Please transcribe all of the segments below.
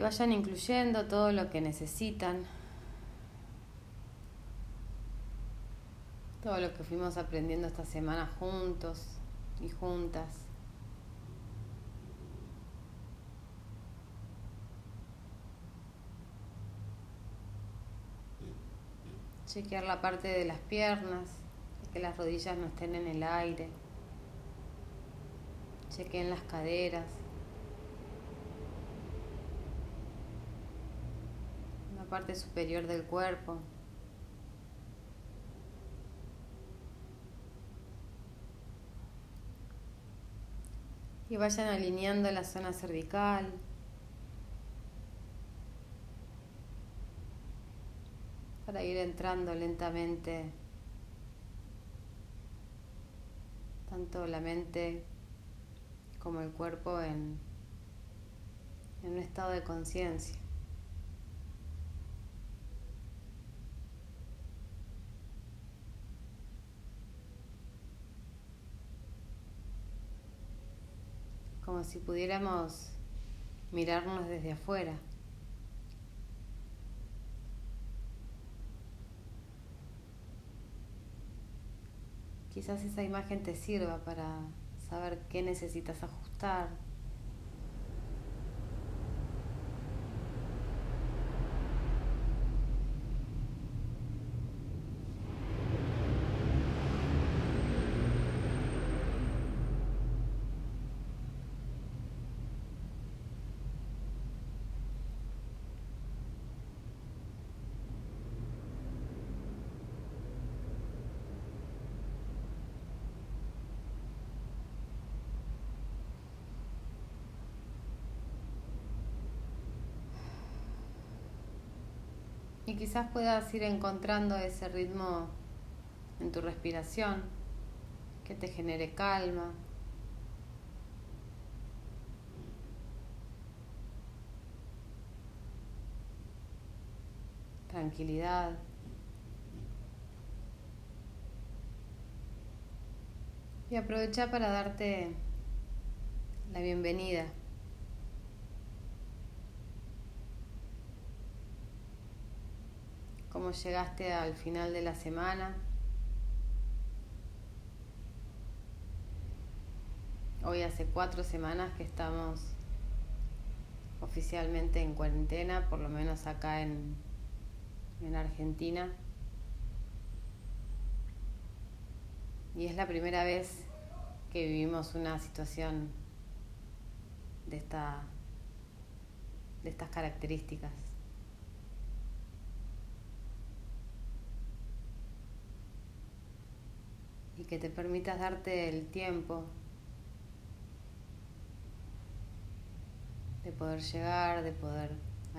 Y vayan incluyendo todo lo que necesitan, todo lo que fuimos aprendiendo esta semana juntos y juntas. Chequear la parte de las piernas, que las rodillas no estén en el aire. Chequeen las caderas. La parte superior del cuerpo. Y vayan alineando la zona cervical. Para ir entrando lentamente tanto la mente como el cuerpo en, en un estado de conciencia. Como si pudiéramos mirarnos desde afuera. Quizás esa imagen te sirva para saber qué necesitas ajustar, Y quizás puedas ir encontrando ese ritmo en tu respiración que te genere calma. Tranquilidad. Y aprovecha para darte la bienvenida cómo llegaste al final de la semana. Hoy hace cuatro semanas que estamos oficialmente en cuarentena, por lo menos acá en, en Argentina. Y es la primera vez que vivimos una situación de, esta, de estas características. Y que te permitas darte el tiempo de poder llegar, de poder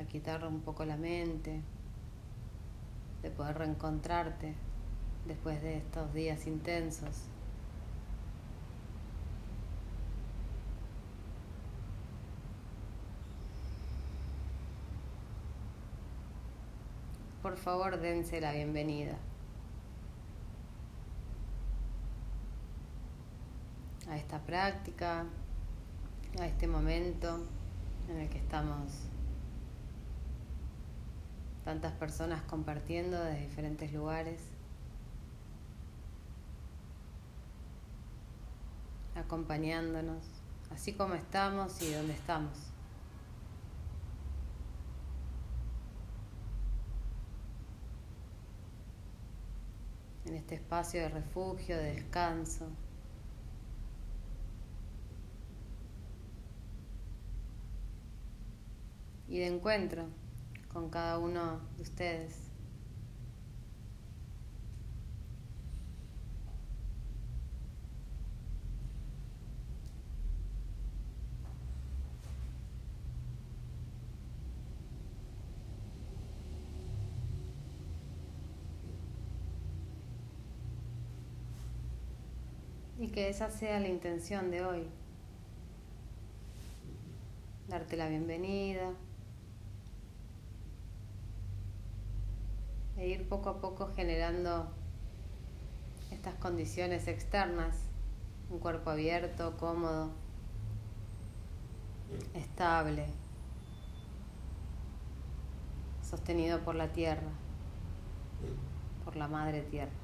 quitarle un poco la mente, de poder reencontrarte después de estos días intensos. Por favor, dense la bienvenida. A esta práctica, a este momento en el que estamos tantas personas compartiendo de diferentes lugares, acompañándonos, así como estamos y donde estamos. En este espacio de refugio, de descanso. Y de encuentro con cada uno de ustedes. Y que esa sea la intención de hoy. Darte la bienvenida, e ir poco a poco generando estas condiciones externas, un cuerpo abierto, cómodo, estable, sostenido por la tierra, por la madre tierra.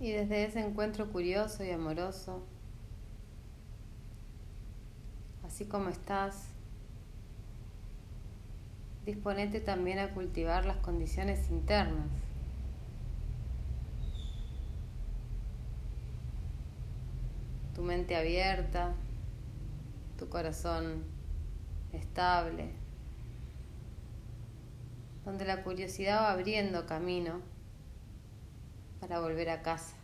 Y desde ese encuentro curioso y amoroso, así como estás, disponete también a cultivar las condiciones internas. Tu mente abierta, tu corazón estable, donde la curiosidad va abriendo camino para volver a casa.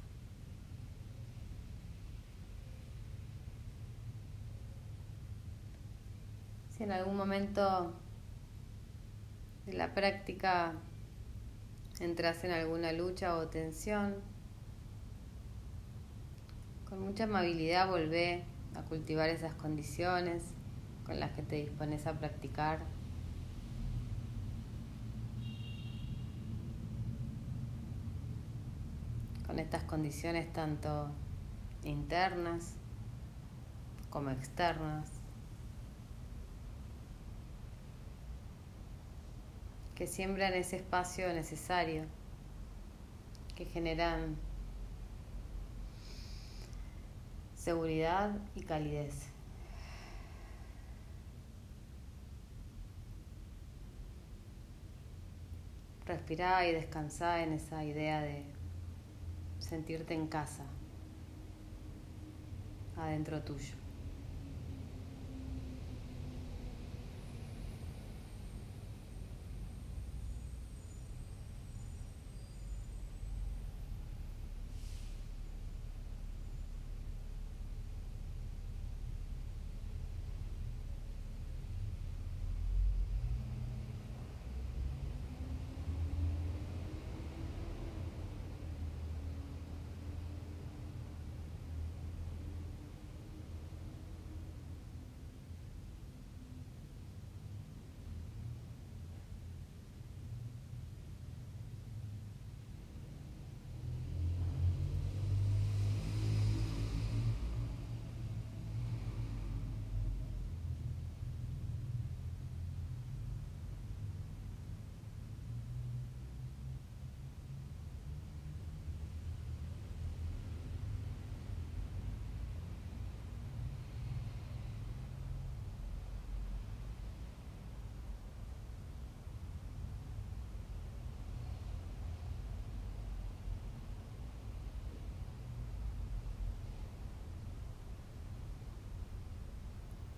Si en algún momento de la práctica entras en alguna lucha o tensión, con mucha amabilidad volvé a cultivar esas condiciones con las que te dispones a practicar. Con estas condiciones tanto internas como externas, que siembran ese espacio necesario, que generan seguridad y calidez. Respirá y descansá en esa idea de sentirte en casa, adentro tuyo.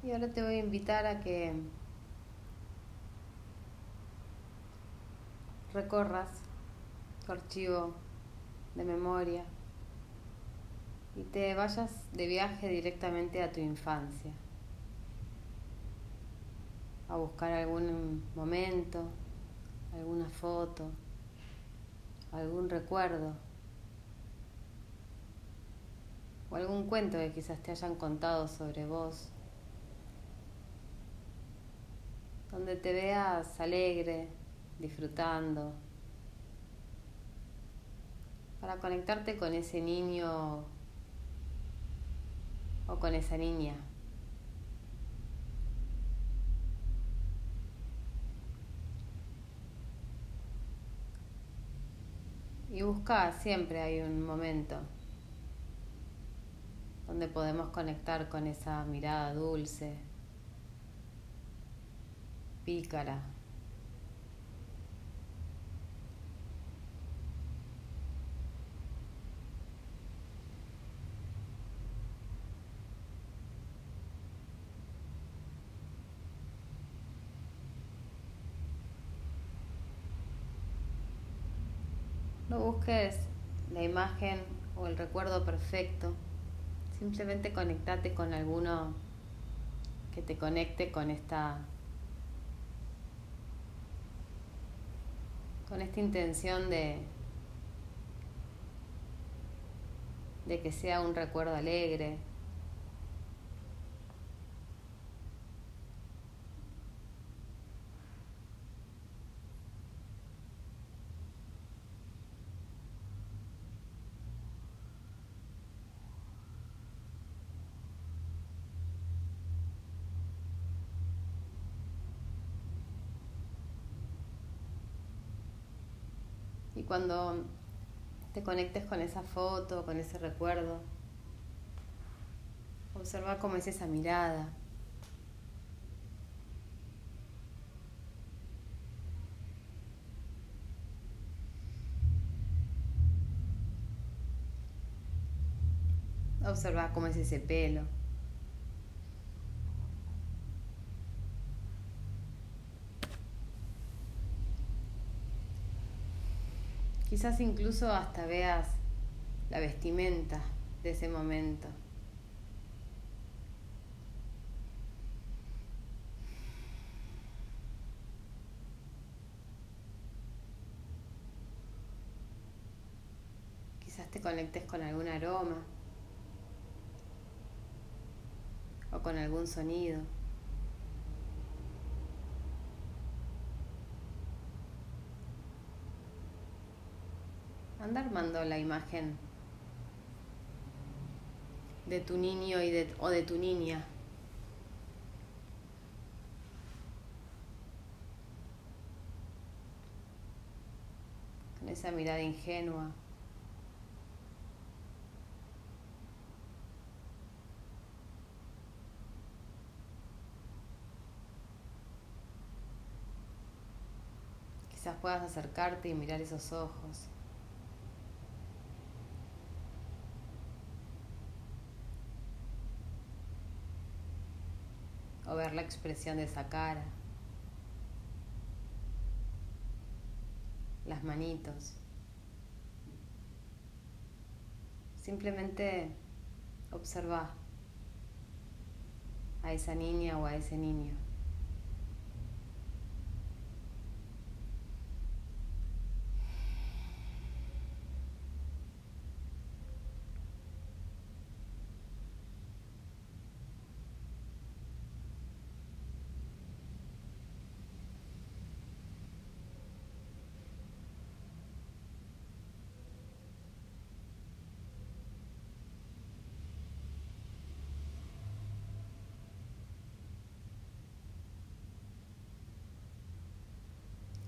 Y ahora te voy a invitar a que recorras tu archivo de memoria y te vayas de viaje directamente a tu infancia, a buscar algún momento, alguna foto, algún recuerdo o algún cuento que quizás te hayan contado sobre vos donde te veas alegre, disfrutando, para conectarte con ese niño o con esa niña. Y busca, siempre hay un momento donde podemos conectar con esa mirada dulce, pícara. No busques la imagen o el recuerdo perfecto. Simplemente conectate con alguno que te conecte con esta con esta intención de de que sea un recuerdo alegre, cuando te conectes con esa foto, con ese recuerdo, observa cómo es esa mirada. Observa cómo es ese pelo. Quizás incluso hasta veas la vestimenta de ese momento. Quizás te conectes con algún aroma o con algún sonido. Anda armando la imagen de tu niño y de, o de tu niña. Con esa mirada ingenua. Quizás puedas acercarte y mirar esos ojos. Ver la expresión de esa cara, las manitos. Simplemente observa a esa niña o a ese niño.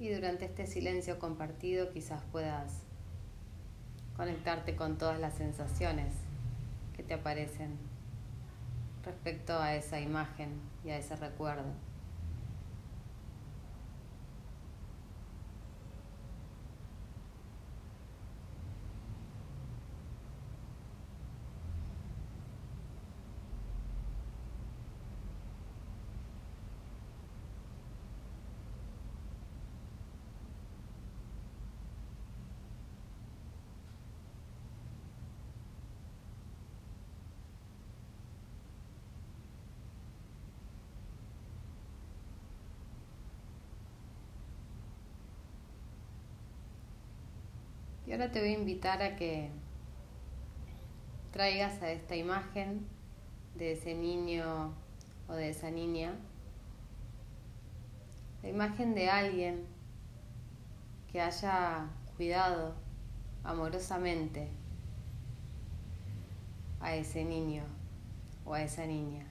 Y durante este silencio compartido quizás puedas conectarte con todas las sensaciones que te aparecen respecto a esa imagen y a ese recuerdo. Y ahora te voy a invitar a que traigas a esta imagen de ese niño o de esa niña la imagen de alguien que haya cuidado amorosamente a ese niño o a esa niña.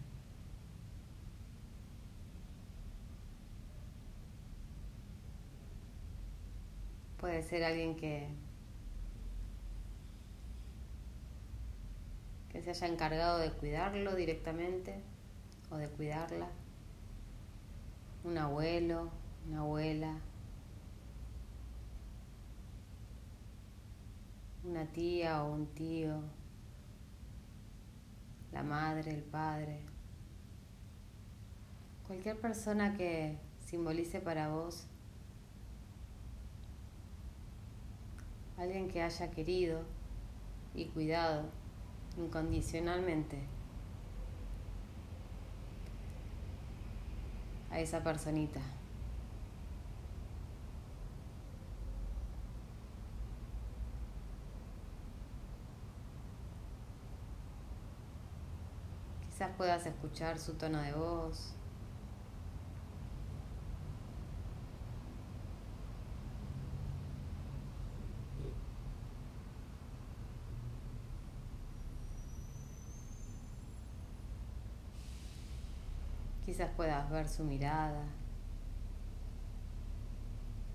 Puede ser alguien que que se haya encargado de cuidarlo directamente o de cuidarla. Un abuelo, una abuela, una tía o un tío, la madre, el padre, cualquier persona que simbolice para vos alguien que haya querido y cuidado incondicionalmente a esa personita. Quizás puedas escuchar su tono de voz. Quizás puedas ver su mirada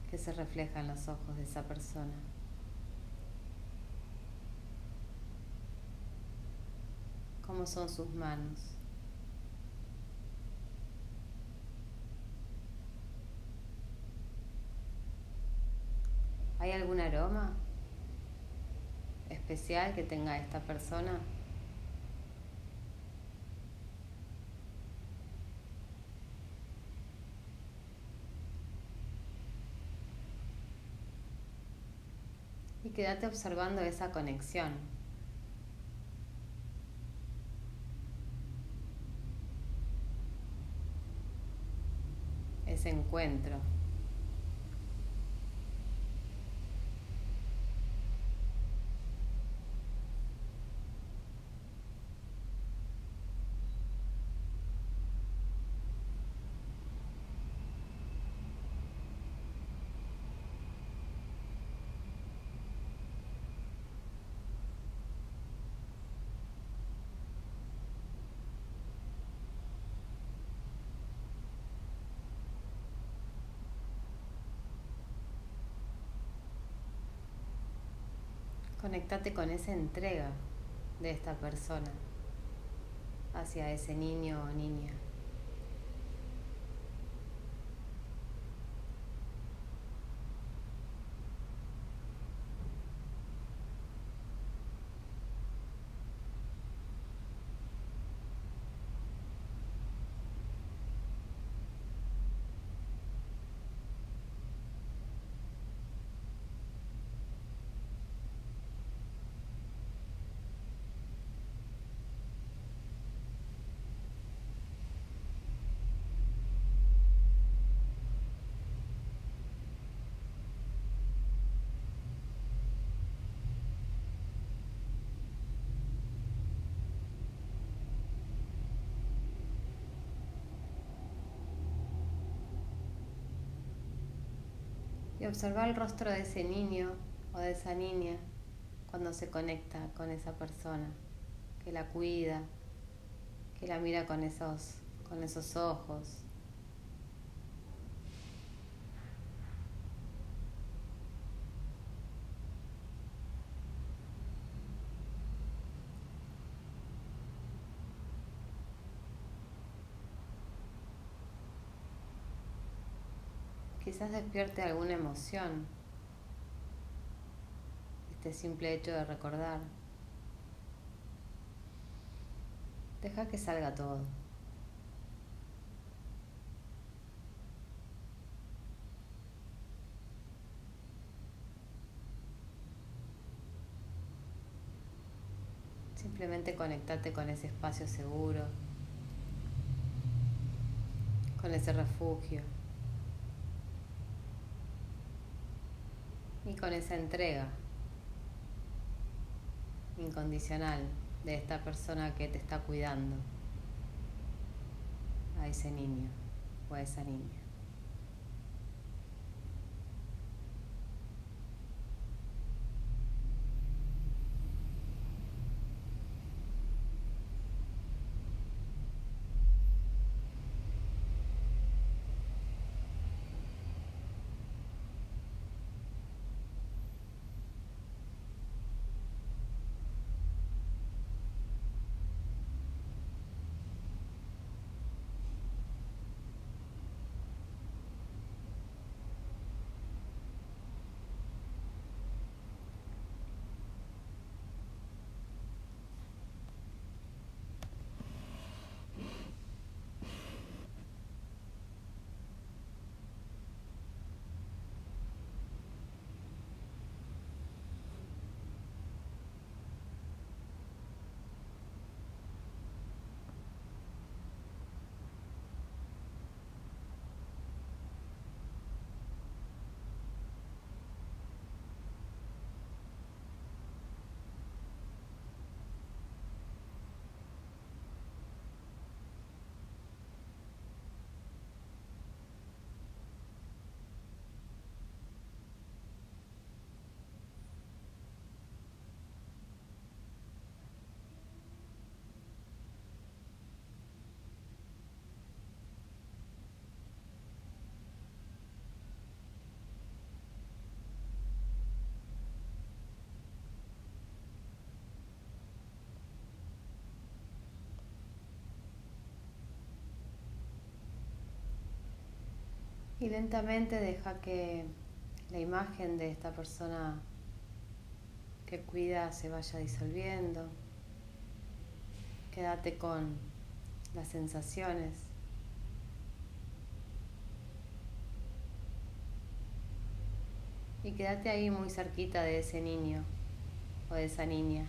que se refleja en los ojos de esa persona. cómo son sus manos. ¿Hay algún aroma especial que tenga esta persona? Quédate observando esa conexión. ese encuentro. Conectate con esa entrega de esta persona hacia ese niño o niña. Y observar el rostro de ese niño o de esa niña cuando se conecta con esa persona, que la cuida, que la mira con esos, con esos ojos. Quizás despierte alguna emoción, este simple hecho de recordar. Deja que salga todo. Simplemente conectate con ese espacio seguro, con ese refugio. Y con esa entrega incondicional de esta persona que te está cuidando a ese niño o a esa niña. Y lentamente deja que la imagen de esta persona que cuida se vaya disolviendo. Quédate con las sensaciones. Y quédate ahí muy cerquita de ese niño o de esa niña.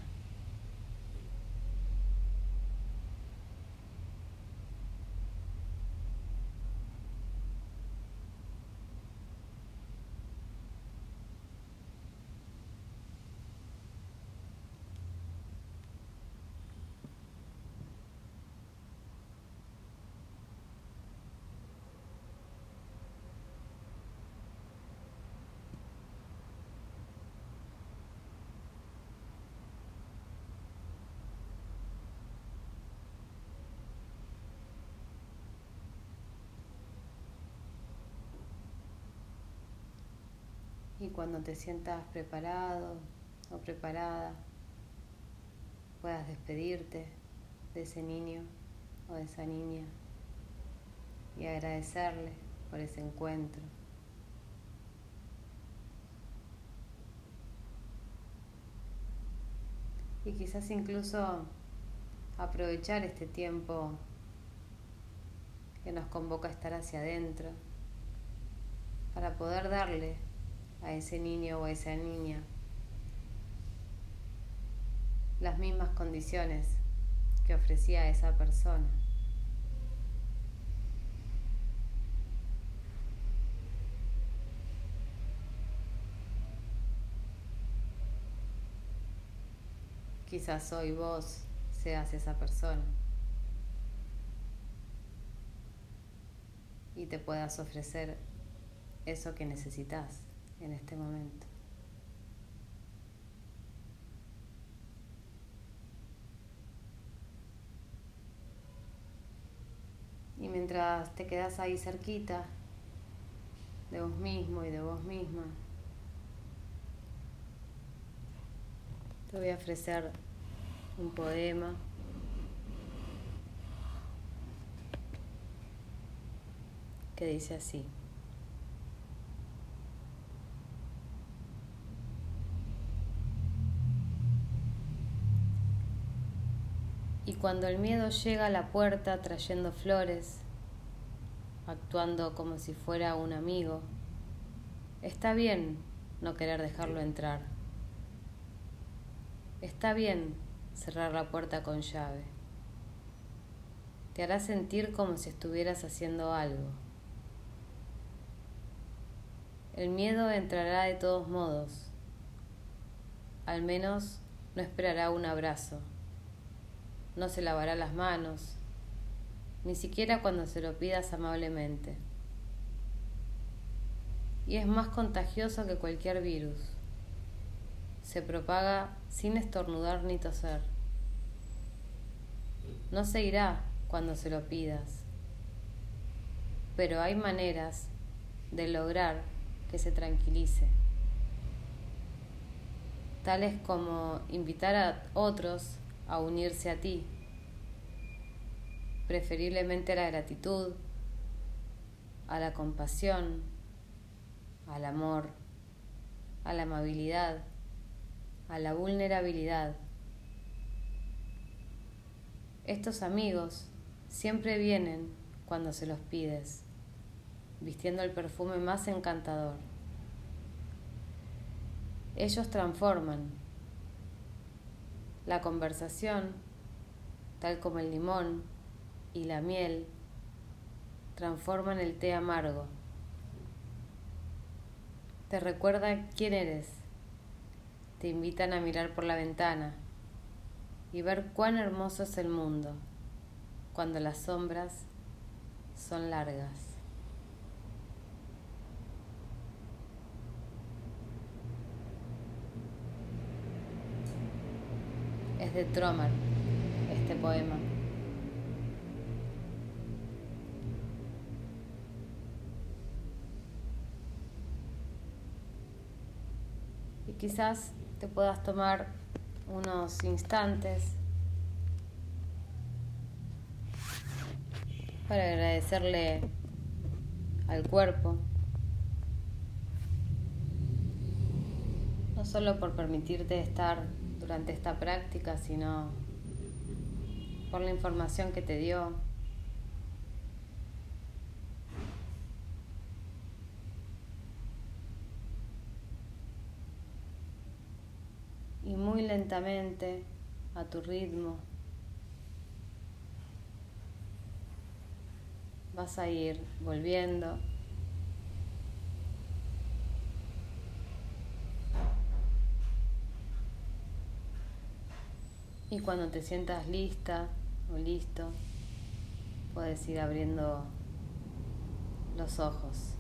Y cuando te sientas preparado o preparada, puedas despedirte de ese niño o de esa niña y agradecerle por ese encuentro. Y quizás incluso aprovechar este tiempo que nos convoca a estar hacia adentro para poder darle a ese niño o a esa niña. Las mismas condiciones que ofrecía esa persona. Quizás hoy vos seas esa persona. Y te puedas ofrecer eso que necesitas en este momento. Y mientras te quedas ahí cerquita de vos mismo y de vos misma, te voy a ofrecer un poema que dice así. Y cuando el miedo llega a la puerta trayendo flores, actuando como si fuera un amigo, está bien no querer dejarlo entrar. Está bien cerrar la puerta con llave. Te hará sentir como si estuvieras haciendo algo. El miedo entrará de todos modos. Al menos no esperará un abrazo no se lavará las manos, ni siquiera cuando se lo pidas amablemente. Y es más contagioso que cualquier virus. Se propaga sin estornudar ni toser. No se irá cuando se lo pidas, pero hay maneras de lograr que se tranquilice, tales como invitar a otros a unirse a ti, preferiblemente a la gratitud, a la compasión, al amor, a la amabilidad, a la vulnerabilidad. Estos amigos siempre vienen cuando se los pides, vistiendo el perfume más encantador. Ellos transforman la conversación, tal como el limón y la miel, transforman el té amargo. Te recuerda quién eres. Te invitan a mirar por la ventana y ver cuán hermoso es el mundo cuando las sombras son largas. De Tromer, este poema. Y quizás te puedas tomar unos instantes para agradecerle al cuerpo. No solo por permitirte estar durante esta práctica, sino por la información que te dio. Y muy lentamente, a tu ritmo, vas a ir volviendo. Y cuando te sientas lista o listo, puedes ir abriendo los ojos.